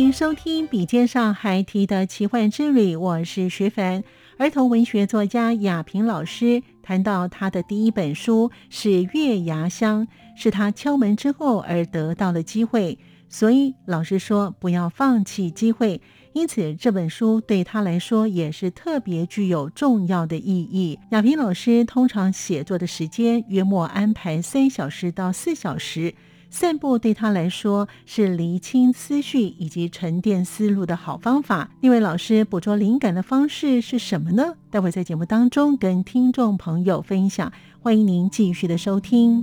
迎收听《笔尖上孩提的奇幻之旅》，我是徐凡，儿童文学作家雅萍老师。谈到他的第一本书是《月牙香》，是他敲门之后而得到的机会，所以老师说不要放弃机会。因此这本书对他来说也是特别具有重要的意义。亚萍老师通常写作的时间约莫安排三小时到四小时。散步对他来说是厘清思绪以及沉淀思路的好方法。另外，老师捕捉灵感的方式是什么呢？待会在节目当中跟听众朋友分享。欢迎您继续的收听。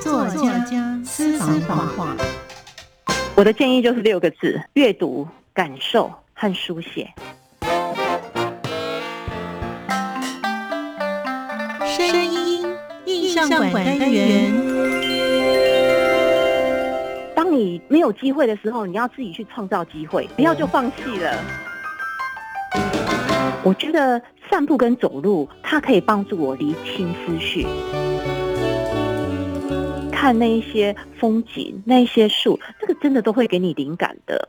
作家私房话，我的建议就是六个字：阅读、感受和书写。相馆单元。当你没有机会的时候，你要自己去创造机会，不要就放弃了。我觉得散步跟走路，它可以帮助我理清思绪，看那一些风景，那一些树，这个真的都会给你灵感的。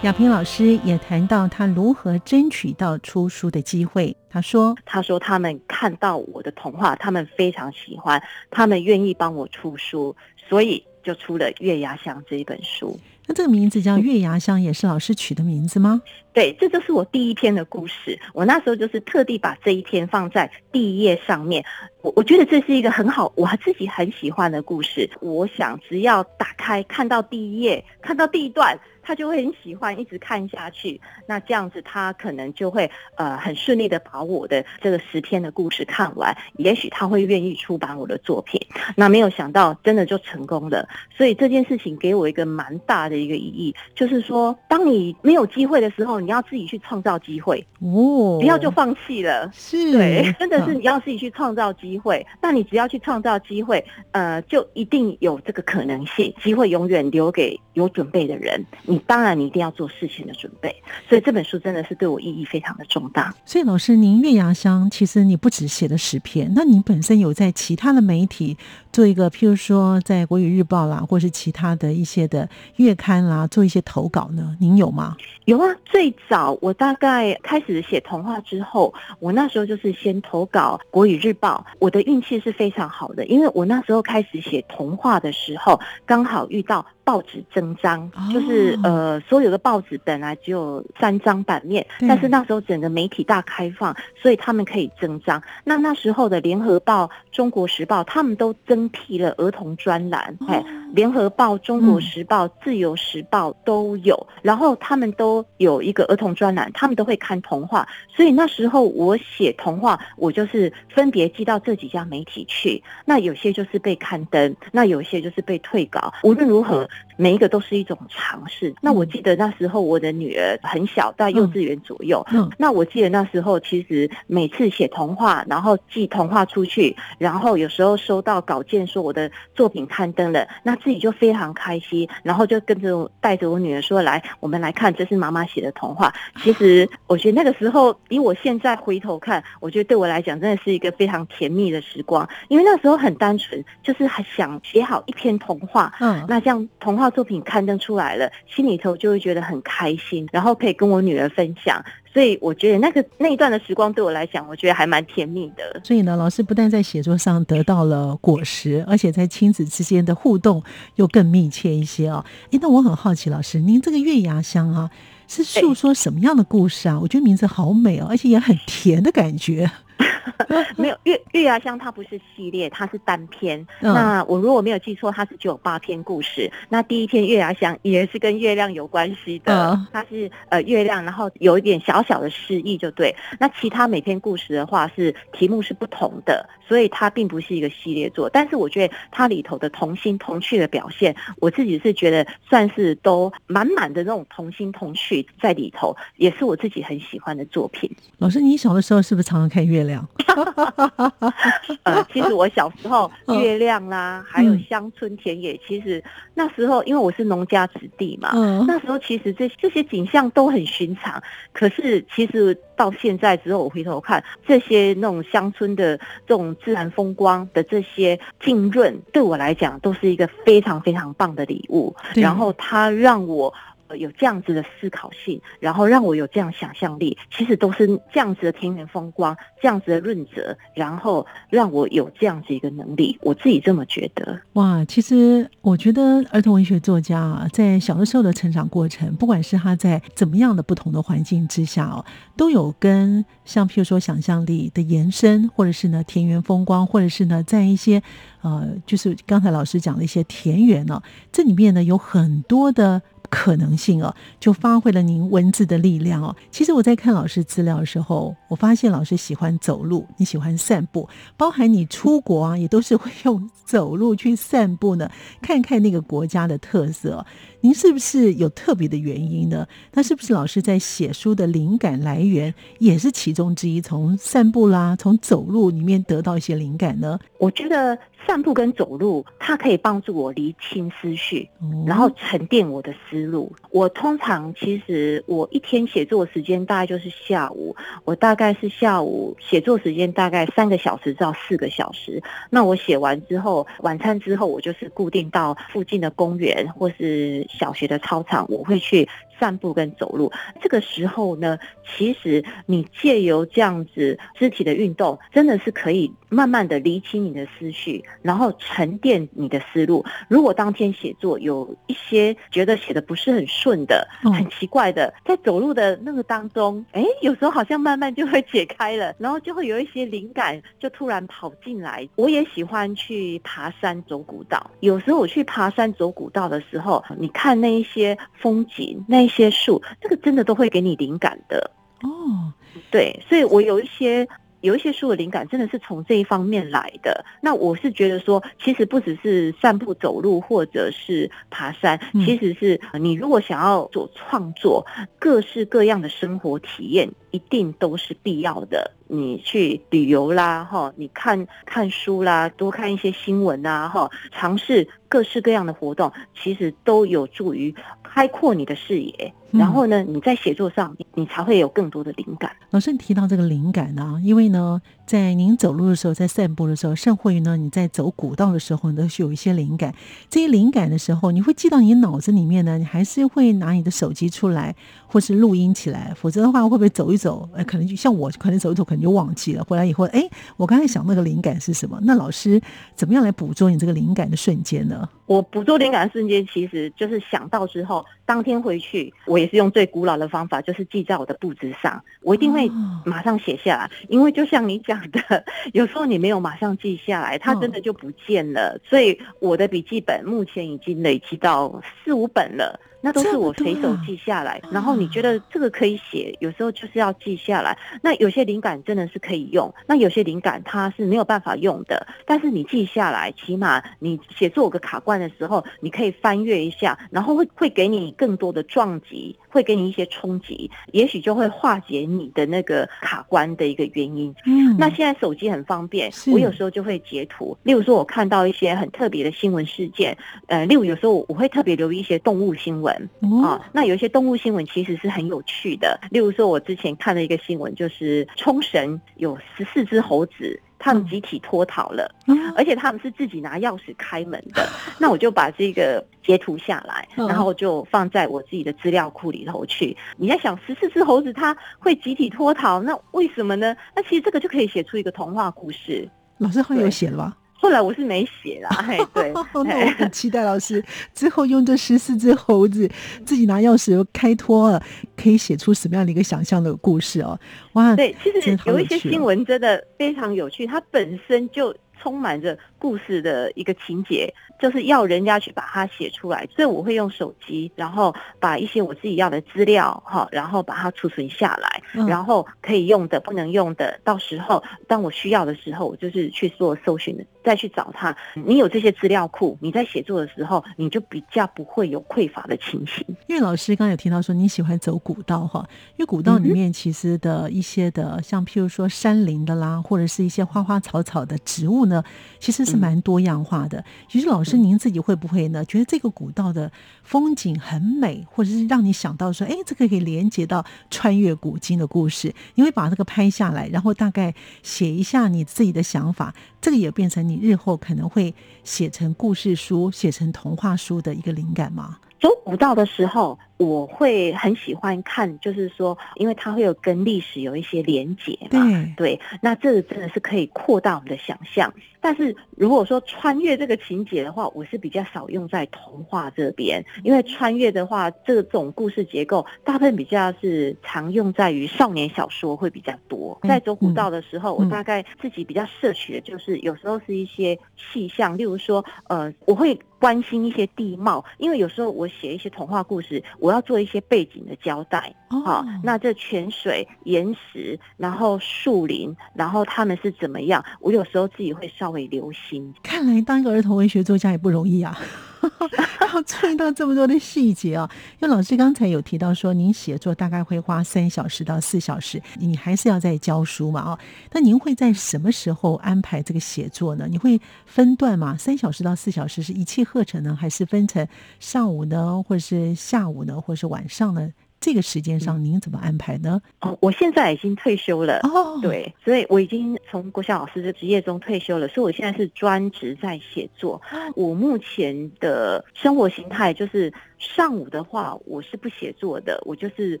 亚萍老师也谈到他如何争取到出书的机会。他说：“他说他们看到我的童话，他们非常喜欢，他们愿意帮我出书，所以就出了《月牙香》这一本书。那这个名字叫《月牙香》，也是老师取的名字吗？对，这就是我第一篇的故事。我那时候就是特地把这一篇放在第一页上面。我我觉得这是一个很好，我自己很喜欢的故事。我想只要打开看到第一页，看到第一段。”他就会很喜欢一直看下去，那这样子他可能就会呃很顺利的把我的这个十篇的故事看完，也许他会愿意出版我的作品。那没有想到真的就成功了，所以这件事情给我一个蛮大的一个意义，就是说当你没有机会的时候，你要自己去创造机会哦，不要就放弃了。是，对，真的是你要自己去创造机会。那你只要去创造机会，呃，就一定有这个可能性。机会永远留给有准备的人。当然，你一定要做事情的准备，所以这本书真的是对我意义非常的重大。所以，老师，您《月牙香》其实你不只写了十篇，那您本身有在其他的媒体做一个，譬如说在《国语日报》啦，或是其他的一些的月刊啦，做一些投稿呢？您有吗？有啊，最早我大概开始写童话之后，我那时候就是先投稿《国语日报》，我的运气是非常好的，因为我那时候开始写童话的时候，刚好遇到。报纸增章，就是呃，所有的报纸本来只有三张版面，但是那时候整个媒体大开放，所以他们可以增章。那那时候的《联合报》《中国时报》他们都增辟了儿童专栏，哎，《联合报》《中国时报》《自由时报》都有，然后他们都有一个儿童专栏，他们都会看童话。所以那时候我写童话，我就是分别寄到这几家媒体去。那有些就是被刊登，那有些就是被退稿。无论如何。每一个都是一种尝试。那我记得那时候我的女儿很小，在幼稚园左右。嗯，那我记得那时候其实每次写童话，然后寄童话出去，然后有时候收到稿件说我的作品刊登了，那自己就非常开心，然后就跟着带着我女儿说：“来，我们来看，这是妈妈写的童话。”其实我觉得那个时候，以我现在回头看，我觉得对我来讲真的是一个非常甜蜜的时光，因为那时候很单纯，就是还想写好一篇童话。嗯，那这样童话。作品刊登出来了，心里头就会觉得很开心，然后可以跟我女儿分享。所以我觉得那个那一段的时光对我来讲，我觉得还蛮甜蜜的。所以呢，老师不但在写作上得到了果实，而且在亲子之间的互动又更密切一些哦。哎，那我很好奇，老师，您这个月牙香啊，是诉说什么样的故事啊？我觉得名字好美哦，而且也很甜的感觉。没有月月牙香，它不是系列，它是单篇。那我如果没有记错，它是只有八篇故事。那第一篇月牙香也是跟月亮有关系的，它是呃月亮，然后有一点小小的诗意就对。那其他每篇故事的话是题目是不同的，所以它并不是一个系列作。但是我觉得它里头的童心童趣的表现，我自己是觉得算是都满满的那种童心童趣在里头，也是我自己很喜欢的作品。老师，你小的时候是不是常常看月亮？呃，其实我小时候 月亮啦，还有乡村田野，其实那时候因为我是农家子弟嘛，那时候其实这这些景象都很寻常。可是其实到现在之后，我回头看这些那种乡村的这种自然风光的这些浸润，对我来讲都是一个非常非常棒的礼物。然后它让我。有这样子的思考性，然后让我有这样想象力，其实都是这样子的田园风光，这样子的润泽，然后让我有这样子一个能力，我自己这么觉得。哇，其实我觉得儿童文学作家啊，在小的时候的成长过程，不管是他在怎么样的不同的环境之下哦，都有跟像譬如说想象力的延伸，或者是呢田园风光，或者是呢在一些呃，就是刚才老师讲的一些田园呢，这里面呢有很多的。可能性哦，就发挥了您文字的力量哦。其实我在看老师资料的时候，我发现老师喜欢走路，你喜欢散步，包含你出国啊，也都是会用走路去散步呢，看看那个国家的特色。您是不是有特别的原因呢？那是不是老师在写书的灵感来源也是其中之一？从散步啦，从走路里面得到一些灵感呢？我觉得散步跟走路，它可以帮助我理清思绪，然后沉淀我的思路。我通常其实我一天写作时间大概就是下午，我大概是下午写作时间大概三个小时到四个小时。那我写完之后，晚餐之后，我就是固定到附近的公园或是。小学的操场，我会去。散步跟走路，这个时候呢，其实你借由这样子肢体的运动，真的是可以慢慢的理清你的思绪，然后沉淀你的思路。如果当天写作有一些觉得写的不是很顺的、很奇怪的，在走路的那个当中，哎，有时候好像慢慢就会解开了，然后就会有一些灵感就突然跑进来。我也喜欢去爬山走古道，有时候我去爬山走古道的时候，你看那一些风景，那。一些树，这个真的都会给你灵感的哦。对，所以我有一些有一些书的灵感，真的是从这一方面来的。那我是觉得说，其实不只是散步、走路，或者是爬山，其实是你如果想要做创作，各式各样的生活体验，一定都是必要的。你去旅游啦，哈，你看看书啦，多看一些新闻啊，哈，尝试各式各样的活动，其实都有助于开阔你的视野。然后呢，你在写作上，你才会有更多的灵感。老师，你提到这个灵感呢，因为呢，在您走路的时候，在散步的时候，甚或于呢，你在走古道的时候，都是有一些灵感。这些灵感的时候，你会记到你脑子里面呢，你还是会拿你的手机出来，或是录音起来。否则的话，会不会走一走，呃，可能就像我，可能走一走，可能就忘记了。回来以后，哎，我刚才想那个灵感是什么？那老师怎么样来捕捉你这个灵感的瞬间呢？我捕捉灵感的瞬间，其实就是想到之后，当天回去，我也是用最古老的方法，就是记在我的簿子上。我一定会马上写下来，因为就像你讲的，有时候你没有马上记下来，它真的就不见了。所以我的笔记本目前已经累积到四五本了。那都是我随手记下来，然后你觉得这个可以写，有时候就是要记下来。那有些灵感真的是可以用，那有些灵感它是没有办法用的。但是你记下来，起码你写作有个卡关的时候，你可以翻阅一下，然后会会给你更多的撞击，会给你一些冲击，也许就会化解你的那个卡关的一个原因。嗯，那现在手机很方便，我有时候就会截图。例如说，我看到一些很特别的新闻事件，呃，例如有时候我会特别留意一些动物新闻。啊，那有一些动物新闻其实是很有趣的。例如说，我之前看了一个新闻，就是冲绳有十四只猴子他们集体脱逃了，而且他们是自己拿钥匙开门的。那我就把这个截图下来，然后就放在我自己的资料库里头去。你在想十四只猴子它会集体脱逃，那为什么呢？那其实这个就可以写出一个童话故事。老师会有写了吧？后来我是没写啦，嘿对，那我很期待老师之后用这十四只猴子自己拿钥匙开脱了，可以写出什么样的一个想象的故事哦？哇，对，其实有一些新闻真的非常有趣，它本身就充满着故事的一个情节。就是要人家去把它写出来，所以我会用手机，然后把一些我自己要的资料，哈，然后把它储存下来，然后可以用的、不能用的，到时候当我需要的时候，我就是去做搜寻的，再去找他。你有这些资料库，你在写作的时候，你就比较不会有匮乏的情形。因为老师刚才有提到说你喜欢走古道，哈，因为古道里面其实的一些的，像譬如说山林的啦，或者是一些花花草草的植物呢，其实是蛮多样化的。其实老师您自己会不会呢？觉得这个古道的风景很美，或者是让你想到说，哎，这个可以连接到穿越古今的故事。你会把这个拍下来，然后大概写一下你自己的想法，这个也变成你日后可能会写成故事书、写成童话书的一个灵感吗？走古道的时候。我会很喜欢看，就是说，因为它会有跟历史有一些连结嘛，对，那这个真的是可以扩大我们的想象。但是如果说穿越这个情节的话，我是比较少用在童话这边，因为穿越的话，这种故事结构大部分比较是常用在于少年小说会比较多。在走古道的时候，我大概自己比较摄取的就是有时候是一些气象，例如说，呃，我会关心一些地貌，因为有时候我写一些童话故事。我要做一些背景的交代，好，那这泉水、岩石，然后树林，然后他们是怎么样？我有时候自己会稍微留心。看来当一个儿童文学作家也不容易啊。要注意到这么多的细节啊！因为老师刚才有提到说，您写作大概会花三小时到四小时，你还是要在教书嘛？哦，那您会在什么时候安排这个写作呢？你会分段吗？三小时到四小时是一气呵成呢，还是分成上午呢，或者是下午呢，或者是晚上呢？这个时间上您怎么安排呢？哦，我现在已经退休了哦，对，所以我已经从国小老师的职业中退休了，所以我现在是专职在写作。我目前的生活形态就是。上午的话，我是不写作的，我就是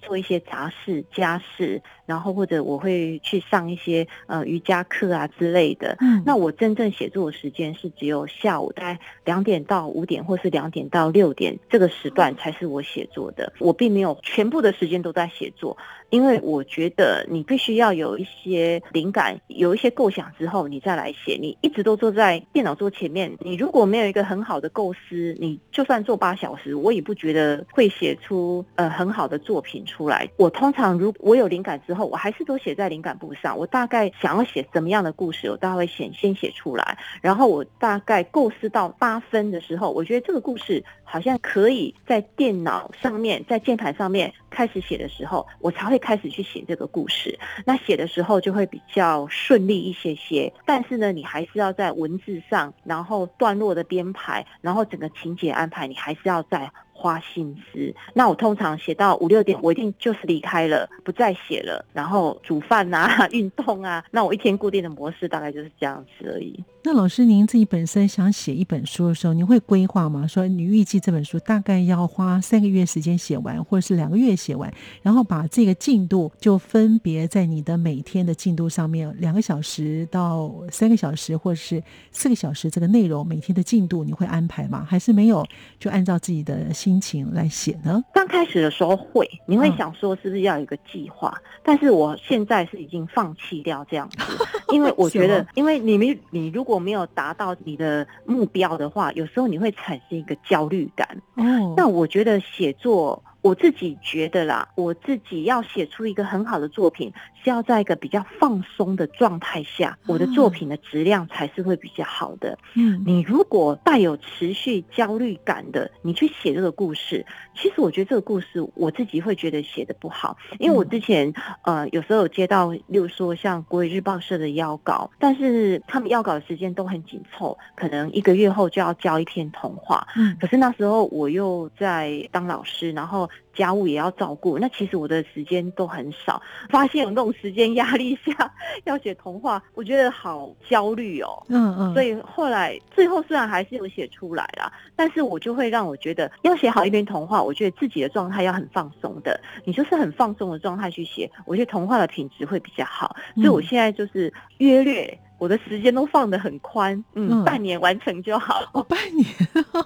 做一些杂事、家事，然后或者我会去上一些呃瑜伽课啊之类的。嗯，那我真正写作的时间是只有下午大概两点到五点，或是两点到六点这个时段才是我写作的。我并没有全部的时间都在写作。因为我觉得你必须要有一些灵感，有一些构想之后，你再来写。你一直都坐在电脑桌前面，你如果没有一个很好的构思，你就算做八小时，我也不觉得会写出呃很好的作品出来。我通常如我有灵感之后，我还是都写在灵感簿上。我大概想要写什么样的故事，我大概会先先写出来，然后我大概构思到八分的时候，我觉得这个故事好像可以在电脑上。面，在键盘上。面开始写的时候，我才会。会开始去写这个故事，那写的时候就会比较顺利一些些。但是呢，你还是要在文字上，然后段落的编排，然后整个情节安排，你还是要在。花心思，那我通常写到五六点，我一定就是离开了，不再写了，然后煮饭啊、运动啊，那我一天固定的模式大概就是这样子而已。那老师，您自己本身想写一本书的时候，您会规划吗？说你预计这本书大概要花三个月时间写完，或者是两个月写完，然后把这个进度就分别在你的每天的进度上面，两个小时到三个小时，或者是四个小时，这个内容每天的进度你会安排吗？还是没有？就按照自己的。心情来写呢？刚开始的时候会，你会想说是不是要有一个计划？但是我现在是已经放弃掉这样子，因为我觉得，因为你没你如果没有达到你的目标的话，有时候你会产生一个焦虑感。哦，那我觉得写作。我自己觉得啦，我自己要写出一个很好的作品，是要在一个比较放松的状态下，我的作品的质量才是会比较好的。嗯，你如果带有持续焦虑感的，你去写这个故事，其实我觉得这个故事我自己会觉得写的不好，因为我之前呃有时候有接到，例如说像国语日报社的邀稿，但是他们邀稿的时间都很紧凑，可能一个月后就要交一篇童话。嗯，可是那时候我又在当老师，然后家务也要照顾，那其实我的时间都很少。发现有那种时间压力下要写童话，我觉得好焦虑哦。嗯嗯。所以后来最后虽然还是有写出来啦，但是我就会让我觉得要写好一篇童话，我觉得自己的状态要很放松的。你就是很放松的状态去写，我觉得童话的品质会比较好。所以我现在就是约略。我的时间都放得很宽，嗯，半年完成就好。哦，半年，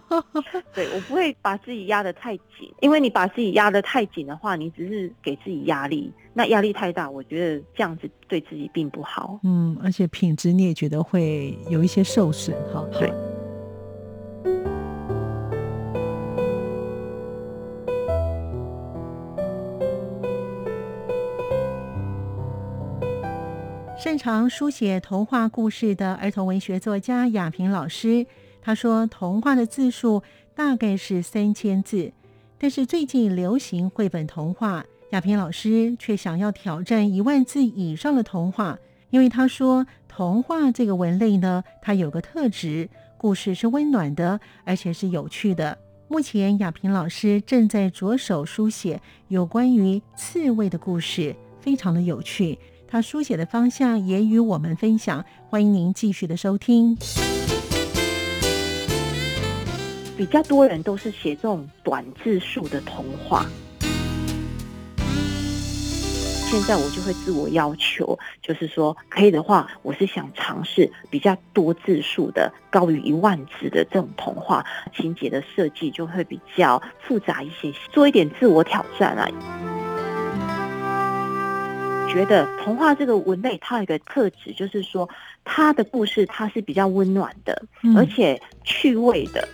对我不会把自己压得太紧，因为你把自己压得太紧的话，你只是给自己压力，那压力太大，我觉得这样子对自己并不好。嗯，而且品质你也觉得会有一些受损，哈。对。擅长书写童话故事的儿童文学作家亚平老师，他说：“童话的字数大概是三千字，但是最近流行绘本童话，亚平老师却想要挑战一万字以上的童话。因为他说，童话这个文类呢，它有个特质，故事是温暖的，而且是有趣的。目前，亚平老师正在着手书写有关于刺猬的故事，非常的有趣。”他书写的方向也与我们分享，欢迎您继续的收听。比较多人都是写这种短字数的童话，现在我就会自我要求，就是说可以的话，我是想尝试比较多字数的，高于一万字的这种童话，情节的设计就会比较复杂一些，做一点自我挑战啊。觉得童话这个文类，它有一个特质，就是说它的故事它是比较温暖的，而且趣味的。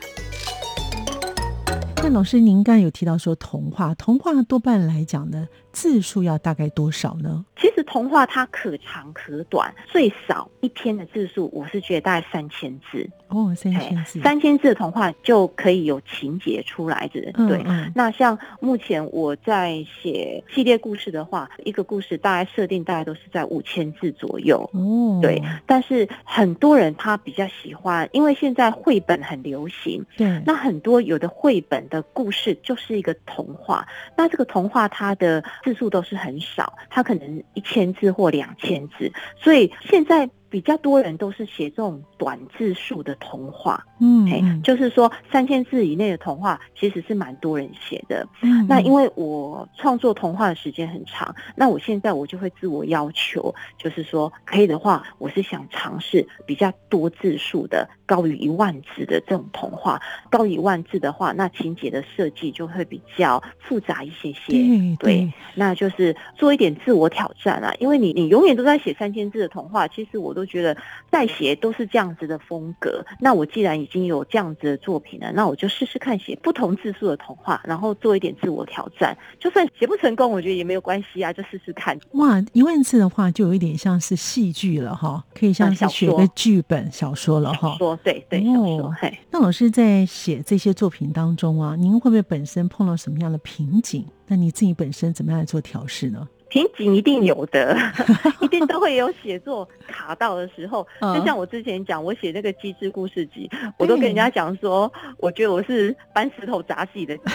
那老师，您刚才有提到说童话，童话多半来讲呢，字数要大概多少呢？其实童话它可长可短，最少一篇的字数，我是觉得大概三千字。哦，三千字，三千字的童话就可以有情节出来的。对，那像目前我在写系列故事的话，一个故事大概设定大概都是在五千字左右。哦，对。但是很多人他比较喜欢，因为现在绘本很流行。对。那很多有的绘本的故事就是一个童话，那这个童话它的字数都是很少，它可能一千字或两千字，所以现在。比较多人都是写这种短字数的童话，嗯，就是说三千字以内的童话，其实是蛮多人写的。嗯那因为我创作童话的时间很长，那我现在我就会自我要求，就是说可以的话，我是想尝试比较多字数的，高于一万字的这种童话。高于一万字的话，那情节的设计就会比较复杂一些些。对，那就是做一点自我挑战啊，因为你你永远都在写三千字的童话，其实我都。觉得再写都是这样子的风格，那我既然已经有这样子的作品了，那我就试试看写不同字数的童话，然后做一点自我挑战。就算写不成功，我觉得也没有关系啊，就试试看。哇，一万字的话就有一点像是戏剧了哈，可以像是写个剧本小说了哈。说对对，小说。嘿，那老师在写这些作品当中啊，您会不会本身碰到什么样的瓶颈？那你自己本身怎么样来做调试呢？瓶颈一定有的，一定都会有写作卡到的时候。就像我之前讲，我写那个机智故事集，我都跟人家讲说，我觉得我是搬石头砸自己的脚。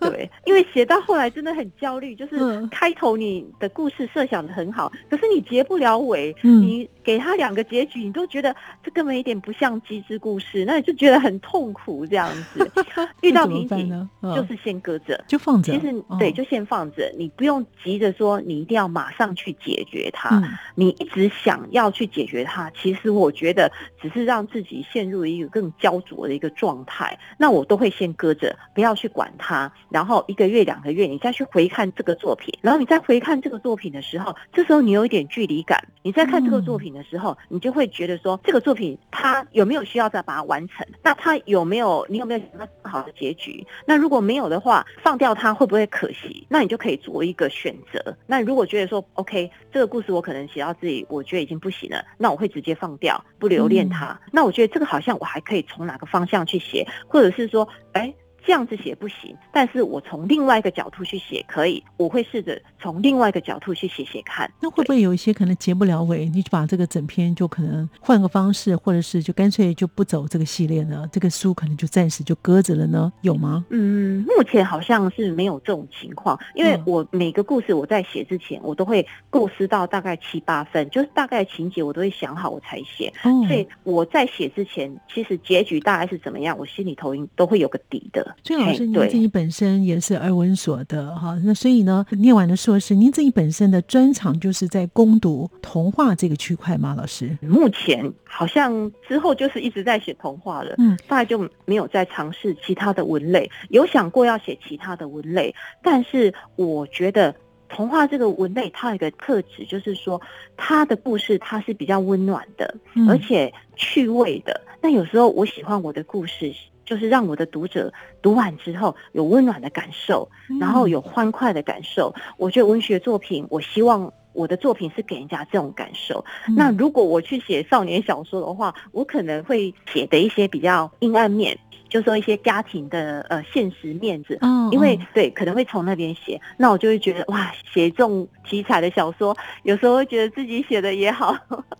对，因为写到后来真的很焦虑，就是开头你的故事设想的很好，可是你结不了尾，你给他两个结局，你都觉得这根本一点不像机智故事，那你就觉得很痛苦这样子。遇到瓶颈就是先搁着，就放着。其实对，就先放着，你不用急着说。说你一定要马上去解决它，你一直想要去解决它，其实我觉得只是让自己陷入一个更焦灼的一个状态。那我都会先搁着，不要去管它。然后一个月、两个月，你再去回看这个作品，然后你再回看这个作品的时候，这时候你有一点距离感。你在看这个作品的时候，你就会觉得说，这个作品它有没有需要再把它完成？那它有没有你有没有想到更好的结局？那如果没有的话，放掉它会不会可惜？那你就可以做一个选择。那如果觉得说 OK，这个故事我可能写到自己，我觉得已经不行了，那我会直接放掉，不留恋它。那我觉得这个好像我还可以从哪个方向去写，或者是说，哎。这这样子写不行，但是我从另外一个角度去写可以，我会试着从另外一个角度去写写看。那会不会有一些可能结不了尾，你就把这个整篇就可能换个方式，或者是就干脆就不走这个系列呢？这个书可能就暂时就搁着了呢？有吗？嗯，目前好像是没有这种情况，因为我每个故事我在写之前，我都会构思到大概七八分，就是大概情节我都会想好我才写，所以我在写之前，其实结局大概是怎么样，我心里头应都会有个底的。最老师，您自己本身也是儿文所的哈，那所以呢，念完了硕士，您自己本身的专长就是在攻读童话这个区块吗？老师，目前好像之后就是一直在写童话了，嗯，大概就没有再尝试其他的文类，有想过要写其他的文类，但是我觉得童话这个文类它有一个特质，就是说它的故事它是比较温暖的，而且趣味的。那有时候我喜欢我的故事。就是让我的读者读完之后有温暖的感受，然后有欢快的感受。我觉得文学作品，我希望我的作品是给人家这种感受。那如果我去写少年小说的话，我可能会写的一些比较阴暗面。就说一些家庭的呃现实面子，嗯因为对可能会从那边写，那我就会觉得哇，写这种题材的小说，有时候会觉得自己写的也好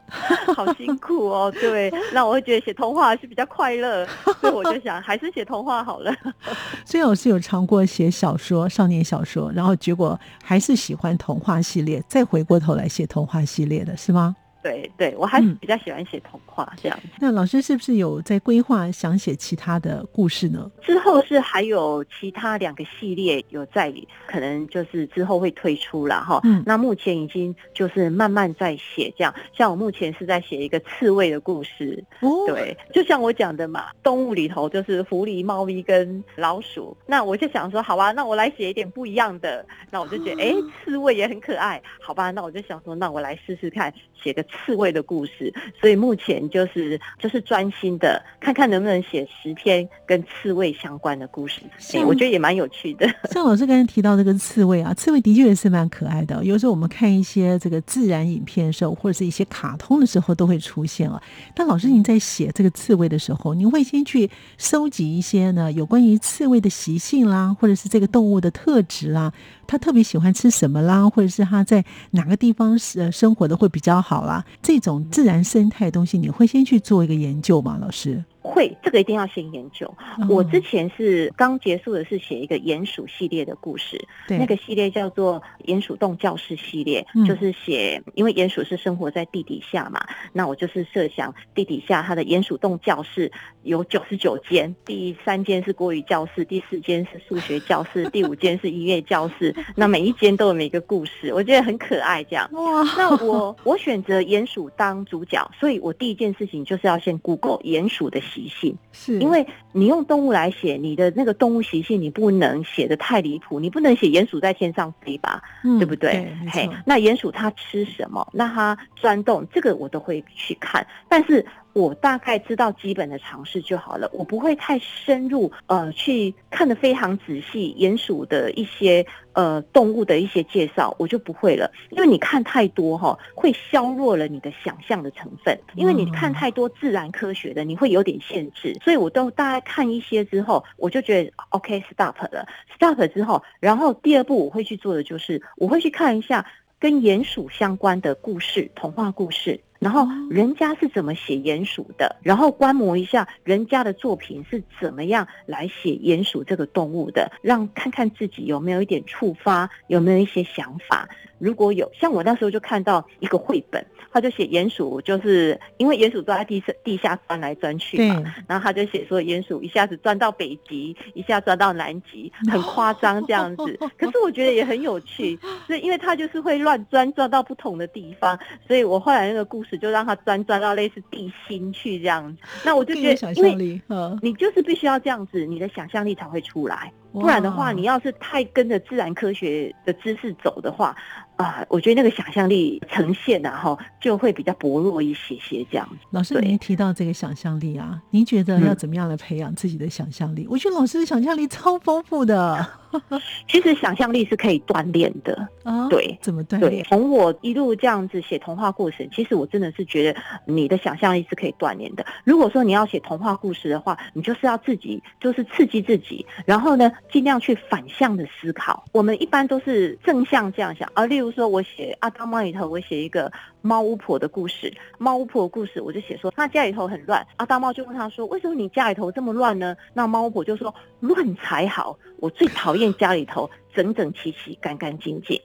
好辛苦哦。对，那我会觉得写童话是比较快乐，所以我就想还是写童话好了。所以我是有尝过写小说、少年小说，然后结果还是喜欢童话系列，再回过头来写童话系列的是吗？对对，我还是比较喜欢写童话这样。那老师是不是有在规划想写其他的故事呢？之后是还有其他两个系列有在，可能就是之后会推出了哈。嗯，那目前已经就是慢慢在写这样。像我目前是在写一个刺猬的故事。哦，对，就像我讲的嘛，动物里头就是狐狸、猫咪跟老鼠。那我就想说，好吧，那我来写一点不一样的。那我就觉得，哎，刺猬也很可爱，好吧，那我就想说，那我来试试看写个。刺猬的故事，所以目前就是就是专心的看看能不能写十篇跟刺猬相关的故事，我觉得也蛮有趣的。像老师刚才提到这个刺猬啊，刺猬的确也是蛮可爱的。有时候我们看一些这个自然影片的时候，或者是一些卡通的时候，都会出现了。但老师您在写这个刺猬的时候，您会先去收集一些呢有关于刺猬的习性啦，或者是这个动物的特质啦。他特别喜欢吃什么啦，或者是他在哪个地方是生活的会比较好啦？这种自然生态的东西，你会先去做一个研究吗，老师？会，这个一定要先研究。我之前是刚结束的是写一个鼹鼠系列的故事，那个系列叫做《鼹鼠洞教室》系列，就是写因为鼹鼠是生活在地底下嘛，那我就是设想地底下它的鼹鼠洞教室有九十九间，第三间是国语教室，第四间是数学教室，第五间是音乐教室，那每一间都有每个故事，我觉得很可爱。这样，哇，那我我选择鼹鼠当主角，所以我第一件事情就是要先 Google 鼹鼠的。习性是因为你用动物来写你的那个动物习性，你不能写的太离谱，你不能写鼹鼠在天上飞吧，对不对？嘿，那鼹鼠它吃什么？那它钻洞，这个我都会去看，但是。我大概知道基本的常识就好了，我不会太深入，呃，去看得非常仔细。鼹鼠的一些呃动物的一些介绍，我就不会了，因为你看太多哈，会削弱了你的想象的成分。因为你看太多自然科学的，你会有点限制。所以我都大概看一些之后，我就觉得 OK stop 了。stop 之后，然后第二步我会去做的就是，我会去看一下跟鼹鼠相关的故事，童话故事。然后人家是怎么写鼹鼠的？然后观摩一下人家的作品是怎么样来写鼹鼠这个动物的，让看看自己有没有一点触发，有没有一些想法。如果有，像我那时候就看到一个绘本，他就写鼹鼠，就是因为鼹鼠都在地下地下钻来钻去嘛，然后他就写说鼹鼠一下子钻到北极，一下钻到南极，很夸张这样子。可是我觉得也很有趣，所以因为他就是会乱钻，钻到不同的地方，所以我后来那个故事就让他钻钻到类似地心去这样子。那我就觉得，因为你就是必须要这样子，你的想象力才会出来，不然的话，你要是太跟着自然科学的知识走的话。啊，我觉得那个想象力呈现然后就会比较薄弱一些些这样。老师，您提到这个想象力啊，您觉得要怎么样来培养自己的想象力？我觉得老师的想象力超丰富的。其实想象力是可以锻炼的啊，对，怎么锻炼？从我一路这样子写童话故事，其实我真的是觉得你的想象力是可以锻炼的。如果说你要写童话故事的话，你就是要自己就是刺激自己，然后呢，尽量去反向的思考。我们一般都是正向这样想，而例如说我写阿当猫里头，我写一个猫巫婆的故事，猫巫婆的故事，我就写说他家里头很乱，阿当猫就问他说，为什么你家里头这么乱呢？那猫巫婆就说乱才好，我最讨厌。家里头 整整齐齐、干干净净，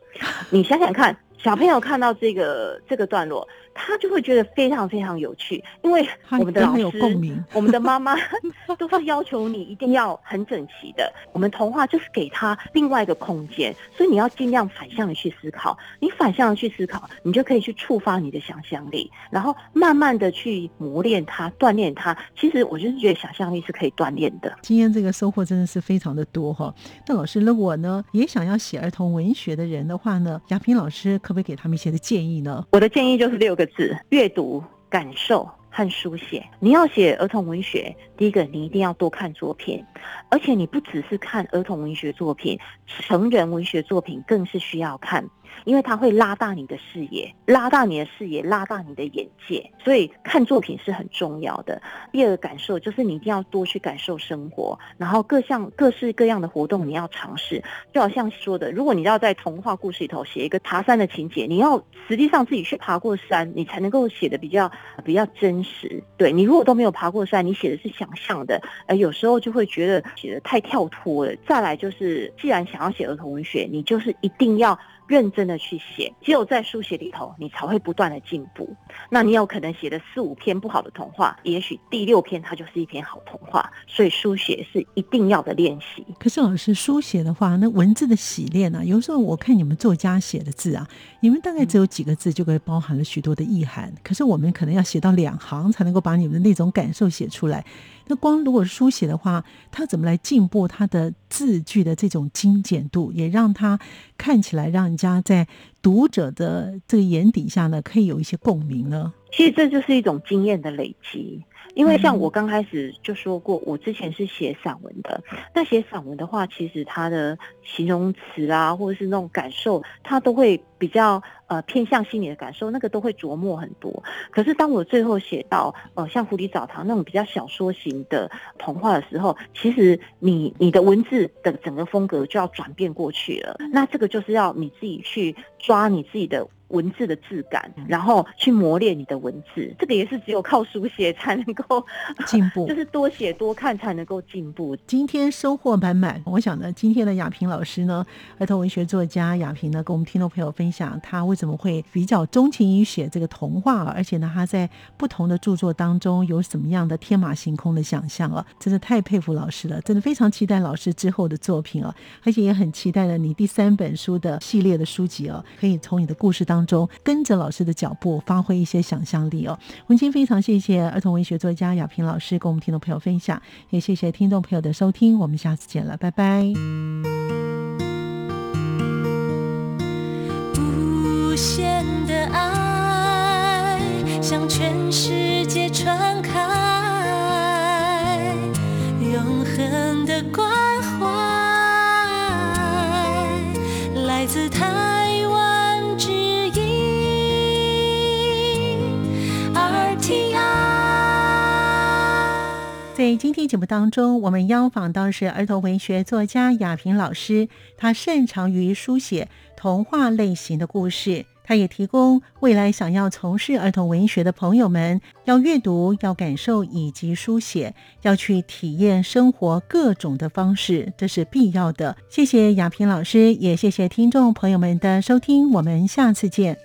你想想看，小朋友看到这个这个段落。他就会觉得非常非常有趣，因为我们的老师、我们的妈妈 都是要求你一定要很整齐的。我们童话就是给他另外一个空间，所以你要尽量反向的去思考。你反向的去思考，你就可以去触发你的想象力，然后慢慢的去磨练它、锻炼它。其实我就是觉得想象力是可以锻炼的。今天这个收获真的是非常的多哈。那老师，那我呢也想要写儿童文学的人的话呢，亚萍老师可不可以给他们一些的建议呢？我的建议就是六个。字阅读感受和书写，你要写儿童文学，第一个你一定要多看作品，而且你不只是看儿童文学作品，成人文学作品更是需要看。因为它会拉大你的视野，拉大你的视野，拉大你的眼界，所以看作品是很重要的。第二个感受就是你一定要多去感受生活，然后各项各式各样的活动你要尝试。就好像说的，如果你要在童话故事里头写一个爬山的情节，你要实际上自己去爬过山，你才能够写的比较比较真实。对你如果都没有爬过山，你写的是想象的，呃，有时候就会觉得写的太跳脱了。再来就是，既然想要写儿童文学，你就是一定要。认真的去写，只有在书写里头，你才会不断的进步。那你有可能写的四五篇不好的童话，也许第六篇它就是一篇好童话。所以书写是一定要的练习。可是老师，书写的话，那文字的洗练呢？有时候我看你们作家写的字啊，你们大概只有几个字就可以包含了许多的意涵。可是我们可能要写到两行才能够把你们的那种感受写出来。那光如果书写的话，他怎么来进步他的字句的这种精简度，也让他看起来让人家在读者的这个眼底下呢，可以有一些共鸣呢？其实这就是一种经验的累积。因为像我刚开始就说过，我之前是写散文的。那写散文的话，其实它的形容词啊，或者是那种感受，它都会比较呃偏向心理的感受，那个都会琢磨很多。可是当我最后写到呃像《狐狸澡堂》那种比较小说型的童话的时候，其实你你的文字的整个风格就要转变过去了。那这个就是要你自己去抓你自己的。文字的质感，然后去磨练你的文字，这个也是只有靠书写才能够 进步，就是多写多看才能够进步。今天收获满满，我想呢，今天的亚萍老师呢，儿童文学作家亚萍呢，跟我们听众朋友分享，他为什么会比较钟情于写这个童话，而且呢，他在不同的著作当中有什么样的天马行空的想象啊，真的太佩服老师了，真的非常期待老师之后的作品啊，而且也很期待呢你第三本书的系列的书籍啊，可以从你的故事当。当中跟着老师的脚步，发挥一些想象力哦。文清非常谢谢儿童文学作家亚平老师跟我们听众朋友分享，也谢谢听众朋友的收听。我们下次见了，拜拜。无限的爱向全世界传开，永恒的光今天节目当中，我们邀访到是儿童文学作家亚萍老师，他擅长于书写童话类型的故事，他也提供未来想要从事儿童文学的朋友们，要阅读、要感受以及书写，要去体验生活各种的方式，这是必要的。谢谢亚萍老师，也谢谢听众朋友们的收听，我们下次见。